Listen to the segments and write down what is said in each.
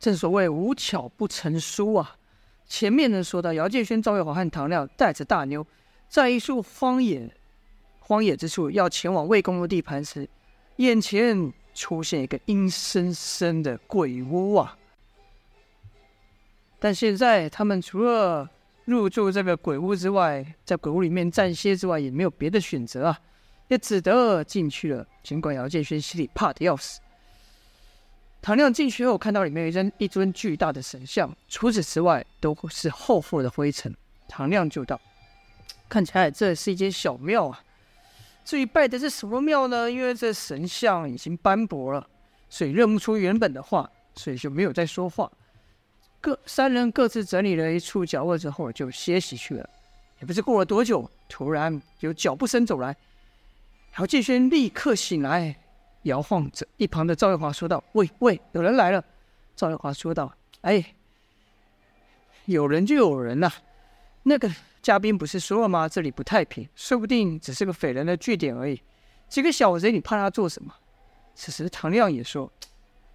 正所谓无巧不成书啊。前面呢说到姚建轩、赵月华和唐亮带着大妞，在一处荒野荒野之处要前往魏公的地盘时，眼前出现一个阴森森的鬼屋啊！但现在他们除了入住这个鬼屋之外，在鬼屋里面暂歇之外，也没有别的选择啊，也只得进去了。尽管姚建轩心里怕的要死。唐亮进去后，看到里面一尊一尊巨大的神像，除此之外都是厚厚的灰尘。唐亮就道：“看起来这是一间小庙啊。至于拜的是什么庙呢？因为这神像已经斑驳了，所以认不出原本的话，所以就没有再说话。各三人各自整理了一处角落之后，就歇息去了。也不知过了多久，突然有脚步声走来，姚建轩立刻醒来。”摇晃着，一旁的赵月华说道：“喂喂，有人来了。”赵月华说道：“哎，有人就有人呐、那个嘉宾不是说了吗？这里不太平，说不定只是个匪人的据点而已。几个小贼，你怕他做什么？”此时唐亮也说：“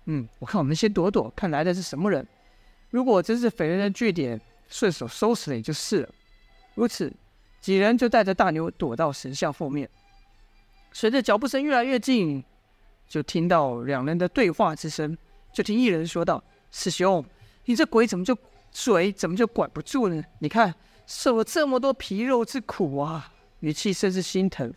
嗯，我看我们先躲躲，看来的是什么人。如果真是匪人的据点，顺手收拾了也就是了。”如此，几人就带着大牛躲到神像后面。随着脚步声越来越近。就听到两人的对话之声，就听一人说道：“师兄，你这鬼怎么就嘴怎么就管不住呢？你看受了这么多皮肉之苦啊！”语气甚是心疼。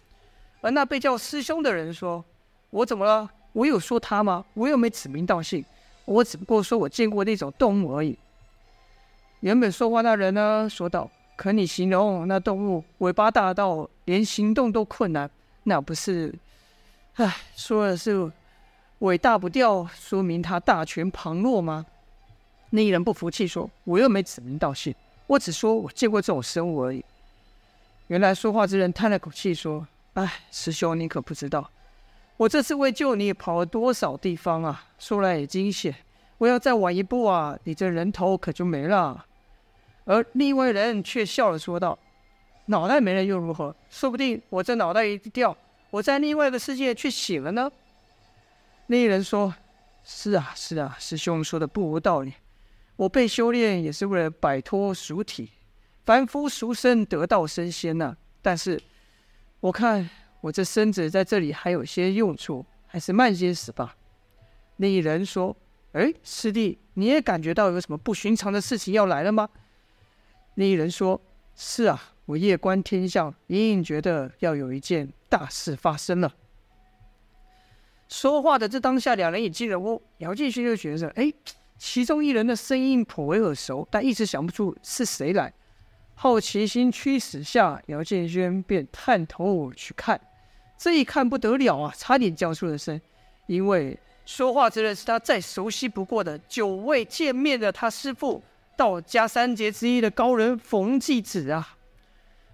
而那被叫师兄的人说：“我怎么了？我有说他吗？我又没指名道姓，我只不过说我见过那种动物而已。”原本说话那人呢，说道：“可你形容那动物尾巴大到连行动都困难，那不是？”唉，说的是尾大不掉，说明他大权旁落吗？那一人不服气说：“我又没指名道姓，我只说我见过这种生物而已。”原来说话之人叹了口气说：“唉，师兄，你可不知道，我这次为救你跑了多少地方啊！说来也惊险，我要再晚一步啊，你这人头可就没了。”而另外人却笑了说道：“脑袋没了又如何？说不定我这脑袋一掉。”我在另外一个世界却醒了呢。那人说：“是啊，是啊，师兄说的不无道理。我被修炼也是为了摆脱俗体，凡夫俗生得道升仙呐、但是我看我这身子在这里还有些用处，还是慢些死吧。”那一人说：“哎，师弟，你也感觉到有什么不寻常的事情要来了吗？”那一人说：“是啊。”我夜观天象，隐隐觉得要有一件大事发生了。说话的这当下，两人也进了屋。姚建勋就觉得，哎，其中一人的声音颇为耳熟，但一直想不出是谁来。好奇心驱使下，姚建勋便探头去看。这一看不得了啊，差点叫出了声，因为说话之人是他再熟悉不过的，久未见面的他师父，道家三杰之一的高人冯继子啊。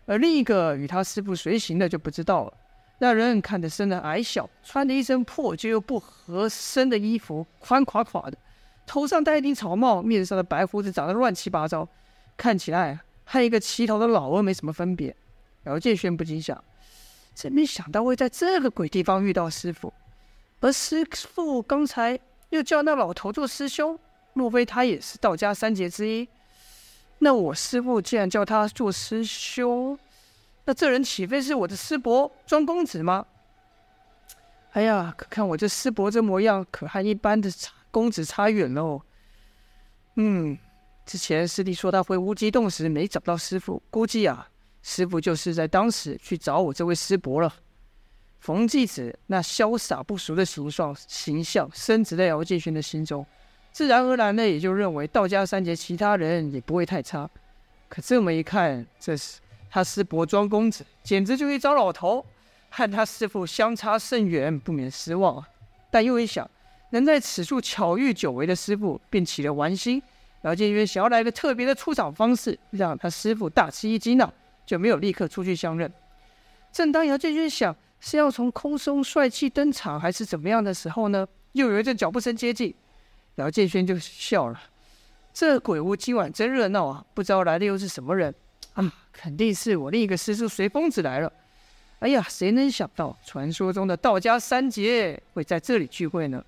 而另一个与他师父随行的就不知道了。那人看着身的矮小，穿着一身破旧又不合身的衣服，宽垮垮的，头上戴一顶草帽，面上的白胡子长得乱七八糟，看起来和一个乞讨的老翁没什么分别。姚建轩不禁想：真没想到会在这个鬼地方遇到师父，而师父刚才又叫那老头做师兄，莫非他也是道家三杰之一？那我师父既然叫他做师兄，那这人岂非是我的师伯庄公子吗？哎呀，可看我这师伯这模样，可和一般的公子差远喽。嗯，之前师弟说他回无极洞时没找到师傅，估计啊，师傅就是在当时去找我这位师伯了。冯继子那潇洒不俗的形状形象，深植在姚建勋的心中。自然而然的，也就认为道家三杰其他人也不会太差。可这么一看，这是他师伯庄公子，简直就一糟老头，和他师父相差甚远，不免失望。但又一想，能在此处巧遇久违的师傅，便起了玩心。姚建渊想要来个特别的出场方式，让他师傅大吃一惊呢，就没有立刻出去相认。正当姚建渊想是要从空中帅气登场，还是怎么样的时候呢，又有一阵脚步声接近。姚建轩就笑了，这鬼屋今晚真热闹啊！不知道来的又是什么人啊？肯定是我另一个师叔随风子来了。哎呀，谁能想到传说中的道家三杰会在这里聚会呢？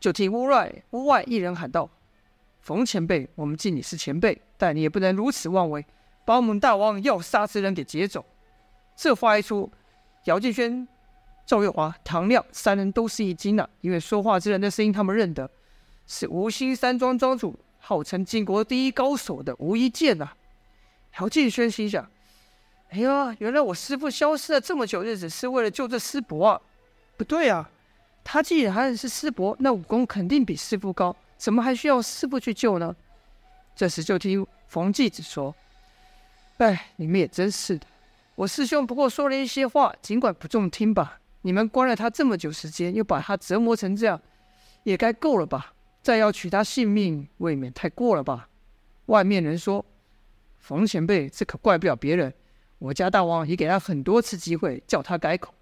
就听屋外屋外一人喊道：“冯前辈，我们敬你是前辈，但你也不能如此妄为，把我们大王要杀之人给劫走。”这话一出，姚建轩、赵月华、唐亮三人都是一惊啊，因为说话之人的声音他们认得，是无心山庄庄主，号称晋国第一高手的吴一剑呐。姚建轩心想：“哎呀，原来我师傅消失了这么久日子，是为了救这师伯啊！不对啊，他既然是师伯，那武功肯定比师傅高，怎么还需要师傅去救呢？”这时就听冯继子说：“哎，你们也真是的，我师兄不过说了一些话，尽管不中听吧。你们关了他这么久时间，又把他折磨成这样，也该够了吧？再要取他性命，未免太过了吧？”外面人说。冯前辈，这可怪不了别人。我家大王也给他很多次机会，叫他改口。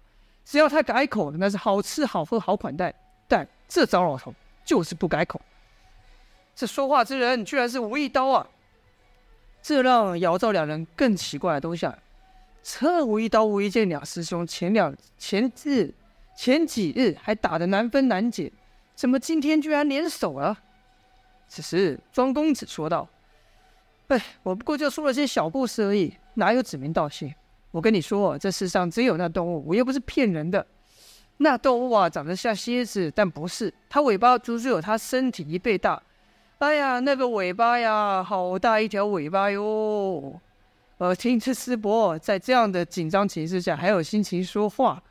只要他改口，那是好吃好喝好款待。但这糟老头就是不改口。这说话之人居然是吴一刀啊！这让姚赵两人更奇怪的都下来。这吴一刀、吴一剑两师兄前两前日前几日还打得难分难解，怎么今天居然联手了？此时庄公子说道。哎，我不过就说了些小故事而已，哪有指名道姓？我跟你说，这世上只有那动物，我又不是骗人的。那动物啊，长得像蝎子，但不是，它尾巴足足有它身体一倍大。哎呀，那个尾巴呀，好大一条尾巴哟！呃，听这师伯在这样的紧张情势下还有心情说话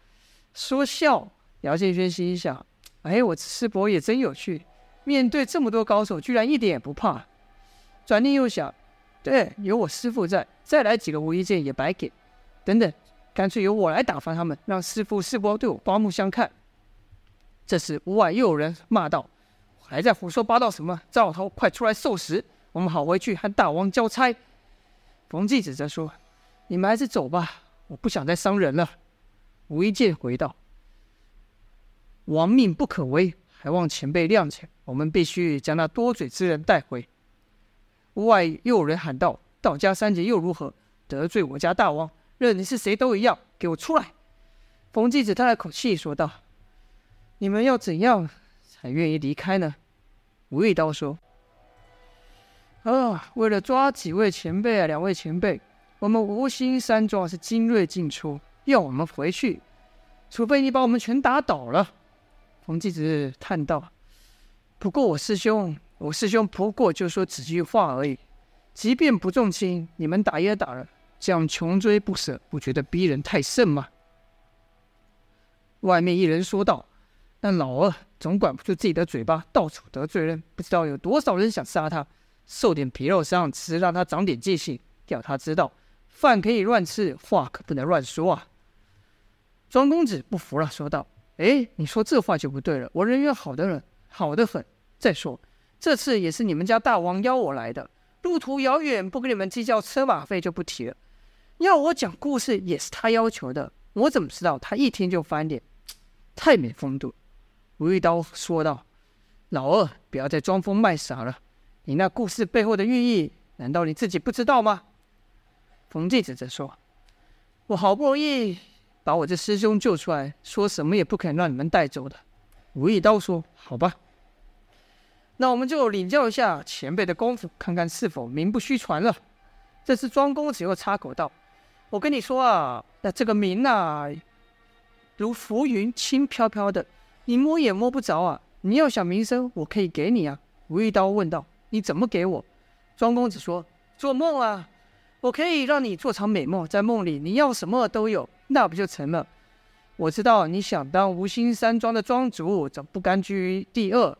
说笑，姚建轩心想：哎，我师伯也真有趣，面对这么多高手，居然一点也不怕。转念又想。对，有我师父在，再来几个无意剑也白给。等等，干脆由我来打发他们，让师父师伯对我刮目相看。这时屋外又有人骂道：“还在胡说八道什么？赵老头，快出来受死！我们好回去和大王交差。”冯继子则说：“你们还是走吧，我不想再伤人了。”无意剑回道：“亡命不可违，还望前辈谅解。我们必须将那多嘴之人带回。”屋外又有人喊道：“道家三杰又如何？得罪我家大王，任你是谁都一样，给我出来！”冯继子叹了口气说道：“你们要怎样才愿意离开呢？”吴一刀说：“啊，为了抓几位前辈啊，两位前辈，我们无心山庄是精锐尽出，要我们回去，除非你把我们全打倒了。”冯继子叹道：“不过我师兄。”我师兄不过就说几句话而已，即便不中听，你们打也打了，这样穷追不舍，不觉得逼人太甚吗？外面一人说道：“但老二总管不住自己的嘴巴，到处得罪人，不知道有多少人想杀他，受点皮肉伤，只是让他长点记性，要他知道饭可以乱吃，话可不能乱说啊。”庄公子不服了，说道：“哎，你说这话就不对了，我人缘好的很，好的很。再说。”这次也是你们家大王邀我来的，路途遥远，不跟你们计较车马费就不提了。要我讲故事也是他要求的，我怎么知道他一听就翻脸，太没风度。吴一刀说道：“老二，不要再装疯卖傻了，你那故事背后的寓意，难道你自己不知道吗？”冯继子则说：“我好不容易把我这师兄救出来，说什么也不肯让你们带走的。”吴一刀说：“好吧。”那我们就领教一下前辈的功夫，看看是否名不虚传了。这时庄公子又插口道：“我跟你说啊，那这个名呐，如浮云，轻飘飘的，你摸也摸不着啊。你要想名声，我可以给你啊。”吴一刀问道：“你怎么给我？”庄公子说：“做梦啊，我可以让你做场美梦，在梦里你要什么都有，那不就成了？我知道你想当无心山庄的庄主，怎不甘居于第二？”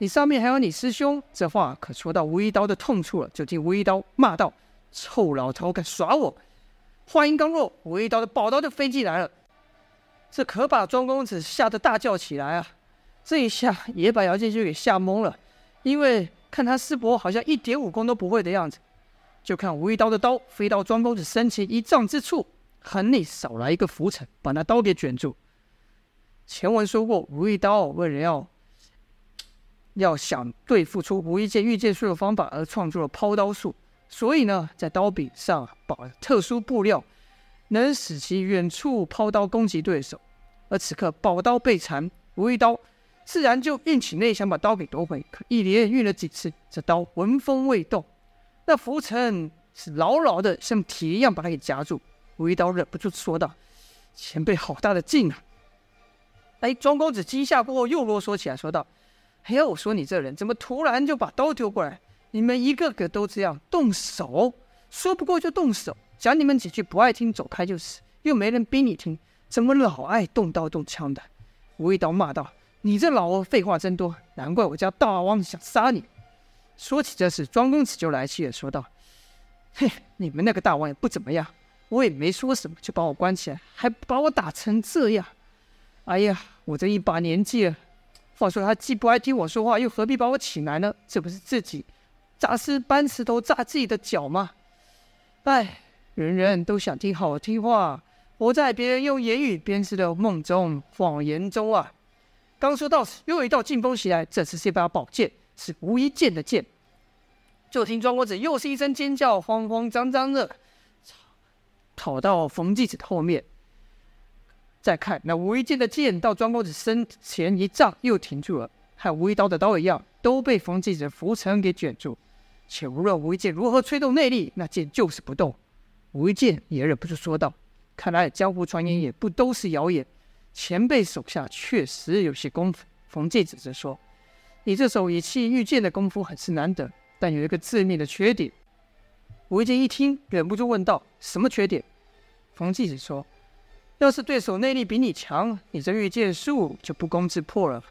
你上面还有你师兄，这话可说到吴一刀的痛处了。就听吴一刀骂道：“臭老头，敢耍我！”话音刚落，吴一刀的宝刀就飞进来了，这可把庄公子吓得大叫起来啊！这一下也把姚建勋给吓懵了，因为看他师伯好像一点武功都不会的样子。就看吴一刀的刀飞到庄公子身前一丈之处，横里扫来一个拂尘，把那刀给卷住。前文说过，吴一刀为了要。要想对付出无一剑御剑术的方法，而创作了抛刀术。所以呢，在刀柄上绑特殊布料，能使其远处抛刀攻击对手。而此刻宝刀被缠，无一刀自然就运起内想把刀给夺回。可一连运了几次，这刀纹风未动，那浮尘是牢牢的像铁一样把他给夹住。吴一刀忍不住说道：“前辈好大的劲啊！”哎，庄公子惊吓过后又啰嗦起来，说道：“哎呀，我说你这人怎么突然就把刀丢过来？你们一个个都这样动手，说不过就动手，讲你们几句不爱听走开就是，又没人逼你听，怎么老爱动刀动枪的？”吴一刀骂道：“你这老废话真多，难怪我家大王想杀你。”说起这事，庄公子就来气了，说道：“嘿，你们那个大王也不怎么样，我也没说什么，就把我关起来，还把我打成这样。哎呀，我这一把年纪了，话说他既不爱听我说话，又何必把我请来呢？这不是自己砸石搬石头砸自己的脚吗？哎，人人都想听好听话。”活在别人用言语编织的梦中、谎言中啊！刚说到此，又有一道劲风袭来，这次是一把宝剑，是无一剑的剑。就听庄公子又是一声尖叫，慌慌张张的跑到冯继子的后面。再看那无一剑的剑到庄公子身前一丈，又停住了，和无一刀的刀一样，都被冯继子的拂尘给卷住。且无论无一剑如何催动内力，那剑就是不动。无一剑也忍不住说道。看来江湖传言也不都是谣言，前辈手下确实有些功夫。冯继子则说：“你这手以气御剑的功夫很是难得，但有一个致命的缺点。”吴一剑一听，忍不住问道：“什么缺点？”冯继子说：“要是对手内力比你强，你这御剑术就不攻自破了。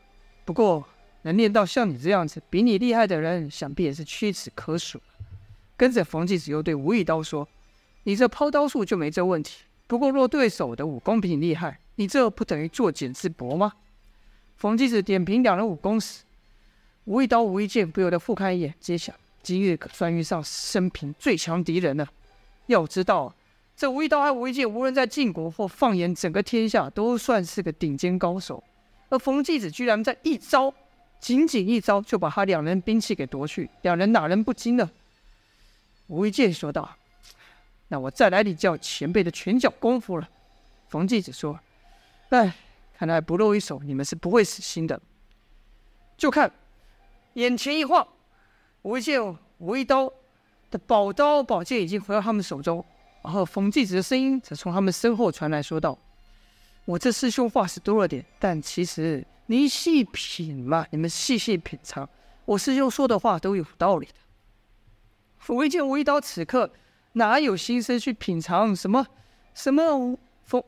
不过能练到像你这样子比你厉害的人，想必也是屈指可数。”跟着冯继子又对吴一刀说：“你这抛刀术就没这问题。”不过，若对手的武功比你厉害，你这不等于作茧自缚吗？冯继子点评两人武功时，吴一刀、吴一剑不由得复看一眼，皆想：今日可算遇上生平最强敌人了。要知道，这吴一刀和吴一剑，无论在晋国或放眼整个天下，都算是个顶尖高手。而冯继子居然在一招，仅仅一招，就把他两人兵器给夺去，两人哪能不惊呢？吴一剑说道。那我再来领教前辈的拳脚功夫了。冯继子说：“哎，看来不露一手，你们是不会死心的。就看眼前一晃，吴一剑、吴一刀的宝刀、宝剑已经回到他们手中，然后冯继子的声音则从他们身后传来，说道：‘我这师兄话是多了点，但其实你细品嘛，你们细细品尝，我师兄说的话都有道理的。’吴一剑、无一刀此刻。”哪有心思去品尝什么什么冯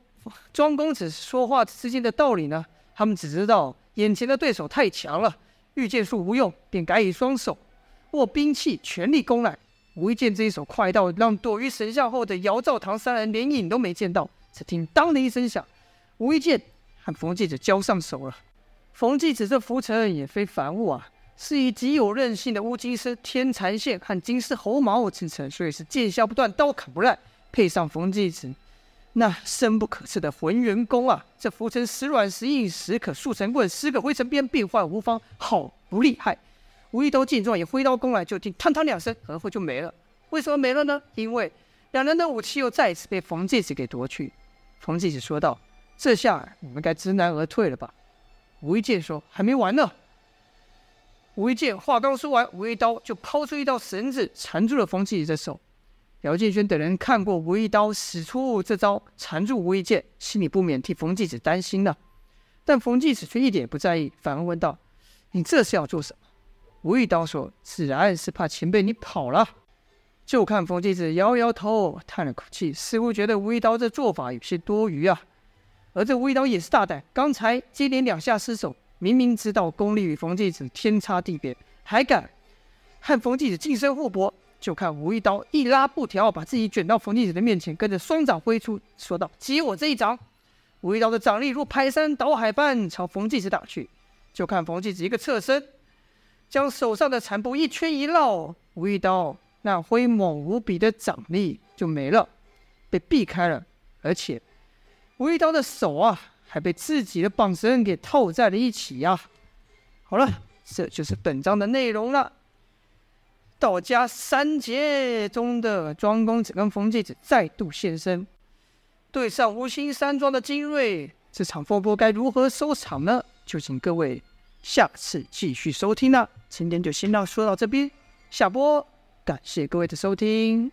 庄公子说话之间的道理呢？他们只知道眼前的对手太强了，御剑术无用，便改以双手握兵器，全力攻来。吴一剑这一手快到让躲于神像后的姚兆堂三人连影都没见到。只听当的一声响，吴一剑和冯继子交上手了。冯继子这浮尘也非凡物啊。是以极有韧性的乌金丝天蚕线和金丝猴毛制成，所以是剑削不断，刀砍不烂。配上冯继子那深不可测的浑元功啊，这浮尘时软时硬，时可速成棍，时可挥成鞭，变幻无方，好不厉害！吴一刀见状也挥刀攻来，就听嘡嘡两声，而后就没了。为什么没了呢？因为两人的武器又再一次被冯继子给夺去。冯继子说道：“这下你们该知难而退了吧？”吴一剑说：“还没完呢。”吴一剑话刚说完，吴一刀就抛出一道绳子缠住了冯继子的手。姚建轩等人看过吴一刀使出这招缠住吴一剑，心里不免替冯继子担心了。但冯继子却一点不在意，反而问道：“你这是要做什么？”吴一刀说：“自然是怕前辈你跑了。”就看冯继子摇摇头，叹了口气，似乎觉得吴一刀这做法有些多余啊。而这吴一刀也是大胆，刚才接连两下失手。明明知道功力与冯继子天差地别，还敢和冯继子近身互搏。就看吴一刀一拉布条，把自己卷到冯继子的面前，跟着双掌挥出，说道：“接我这一掌！”吴一刀的掌力如排山倒海般朝冯继子打去。就看冯继子一个侧身，将手上的残布一圈一绕，吴一刀那挥猛无比的掌力就没了，被避开了。而且吴一刀的手啊！还被自己的绑绳给套在了一起呀、好了，这就是本章的内容了。道家三杰中的庄公子跟冯继子再度现身，对上无心山庄的精锐，这场风波该如何收场呢？就请各位下次继续收听啦。今天就先到说到这边，下播，感谢各位的收听。